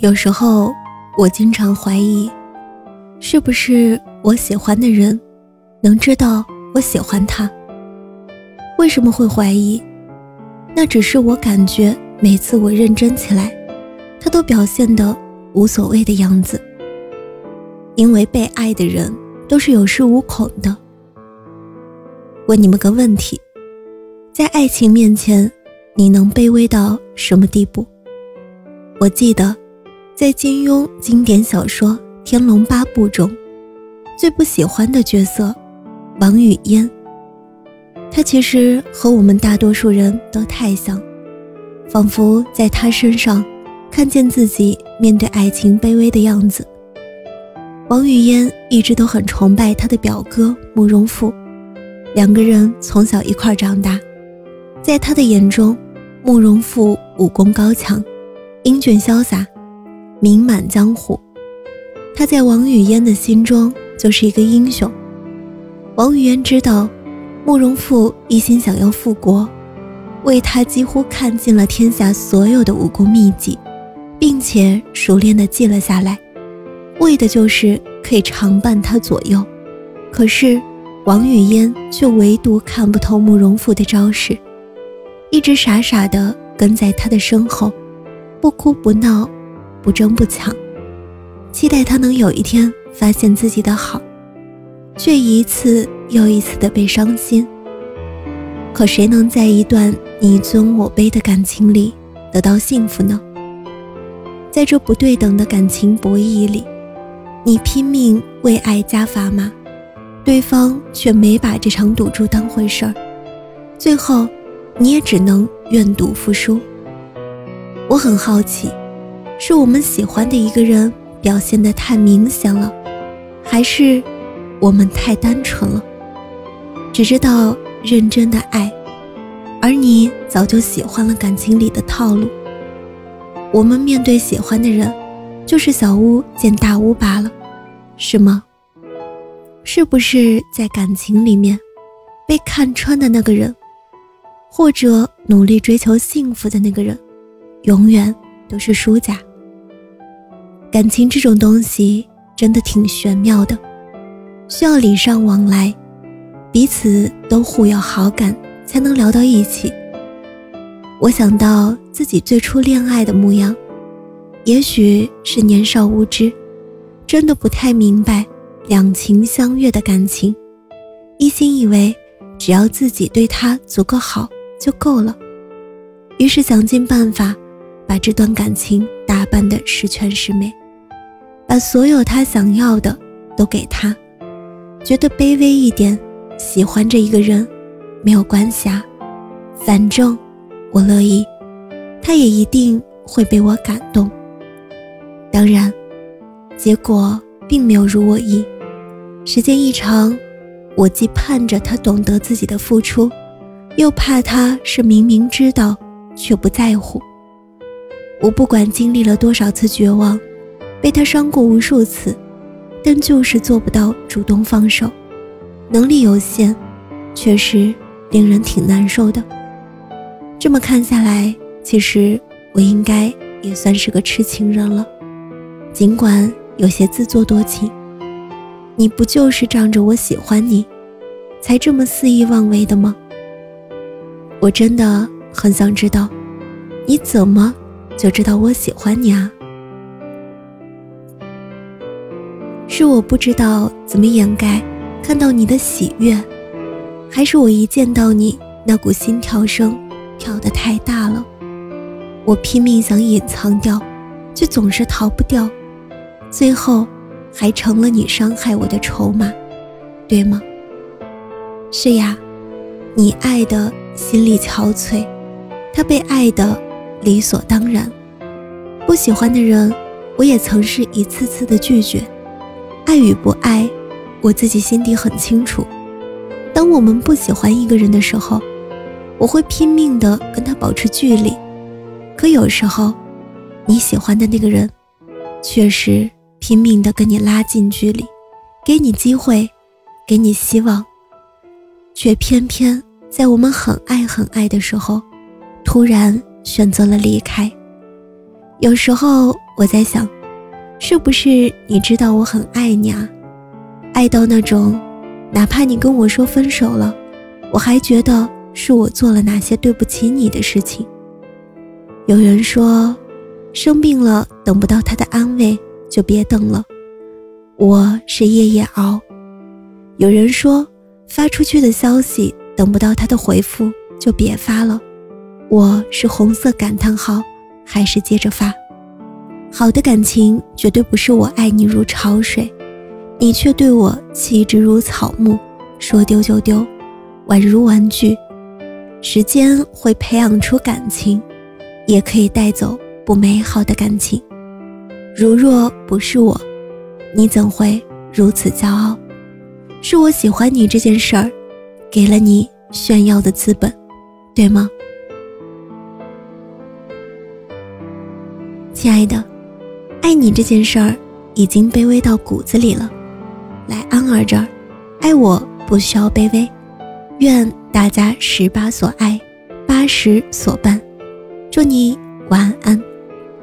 有时候，我经常怀疑，是不是我喜欢的人能知道我喜欢他？为什么会怀疑？那只是我感觉，每次我认真起来，他都表现得无所谓的样子。因为被爱的人都是有恃无恐的。问你们个问题：在爱情面前，你能卑微到什么地步？我记得。在金庸经典小说《天龙八部》中，最不喜欢的角色王语嫣。她其实和我们大多数人都太像，仿佛在她身上看见自己面对爱情卑微的样子。王语嫣一直都很崇拜她的表哥慕容复，两个人从小一块长大，在她的眼中，慕容复武功高强，英俊潇洒。名满江湖，他在王语嫣的心中就是一个英雄。王语嫣知道慕容复一心想要复国，为他几乎看尽了天下所有的武功秘籍，并且熟练地记了下来，为的就是可以常伴他左右。可是王语嫣却唯独看不透慕容复的招式，一直傻傻地跟在他的身后，不哭不闹。不争不抢，期待他能有一天发现自己的好，却一次又一次的被伤心。可谁能在一段你尊我卑的感情里得到幸福呢？在这不对等的感情博弈里，你拼命为爱加砝码，对方却没把这场赌注当回事儿，最后你也只能愿赌服输。我很好奇。是我们喜欢的一个人表现得太明显了，还是我们太单纯了，只知道认真的爱，而你早就喜欢了感情里的套路。我们面对喜欢的人，就是小巫见大巫罢了，是吗？是不是在感情里面被看穿的那个人，或者努力追求幸福的那个人，永远都是输家？感情这种东西真的挺玄妙的，需要礼尚往来，彼此都互有好感才能聊到一起。我想到自己最初恋爱的模样，也许是年少无知，真的不太明白两情相悦的感情，一心以为只要自己对他足够好就够了，于是想尽办法把这段感情打扮得十全十美。把所有他想要的都给他，觉得卑微一点，喜欢这一个人没有关系啊，反正我乐意，他也一定会被我感动。当然，结果并没有如我意。时间一长，我既盼着他懂得自己的付出，又怕他是明明知道却不在乎。我不管经历了多少次绝望。被他伤过无数次，但就是做不到主动放手，能力有限，确实令人挺难受的。这么看下来，其实我应该也算是个痴情人了，尽管有些自作多情。你不就是仗着我喜欢你，才这么肆意妄为的吗？我真的很想知道，你怎么就知道我喜欢你啊？是我不知道怎么掩盖看到你的喜悦，还是我一见到你那股心跳声跳得太大了，我拼命想隐藏掉，却总是逃不掉，最后还成了你伤害我的筹码，对吗？是呀，你爱的心力憔悴，他被爱的理所当然。不喜欢的人，我也曾是一次次的拒绝。爱与不爱，我自己心底很清楚。当我们不喜欢一个人的时候，我会拼命的跟他保持距离。可有时候，你喜欢的那个人，确实拼命的跟你拉近距离，给你机会，给你希望，却偏偏在我们很爱很爱的时候，突然选择了离开。有时候我在想，是不是你知道我很爱你啊？爱到那种，哪怕你跟我说分手了，我还觉得是我做了哪些对不起你的事情。有人说，生病了等不到他的安慰就别等了，我是夜夜熬。有人说，发出去的消息等不到他的回复就别发了，我是红色感叹号。还是接着发。好的感情绝对不是我爱你如潮水，你却对我弃之如草木，说丢就丢，宛如玩具。时间会培养出感情，也可以带走不美好的感情。如若不是我，你怎会如此骄傲？是我喜欢你这件事儿，给了你炫耀的资本，对吗？亲爱的，爱你这件事儿已经卑微到骨子里了。来安儿这儿，爱我不需要卑微。愿大家十八所爱，八十所伴。祝你晚安，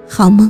好梦。